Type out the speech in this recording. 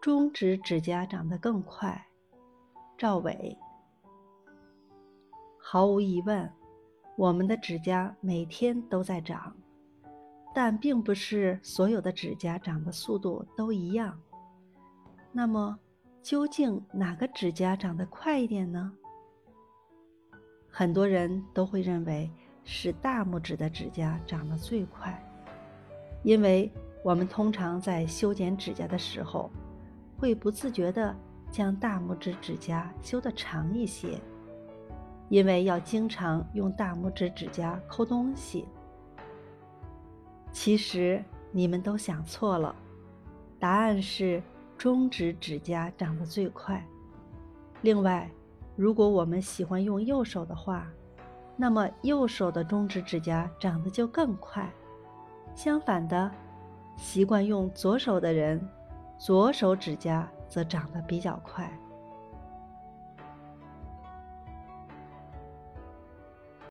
中指指甲长得更快。赵伟，毫无疑问，我们的指甲每天都在长，但并不是所有的指甲长的速度都一样。那么，究竟哪个指甲长得快一点呢？很多人都会认为是大拇指的指甲长得最快，因为我们通常在修剪指甲的时候，会不自觉地将大拇指指甲修得长一些，因为要经常用大拇指指甲抠东西。其实你们都想错了，答案是中指指甲长得最快。另外，如果我们喜欢用右手的话，那么右手的中指指甲长得就更快。相反的，习惯用左手的人，左手指甲则长得比较快。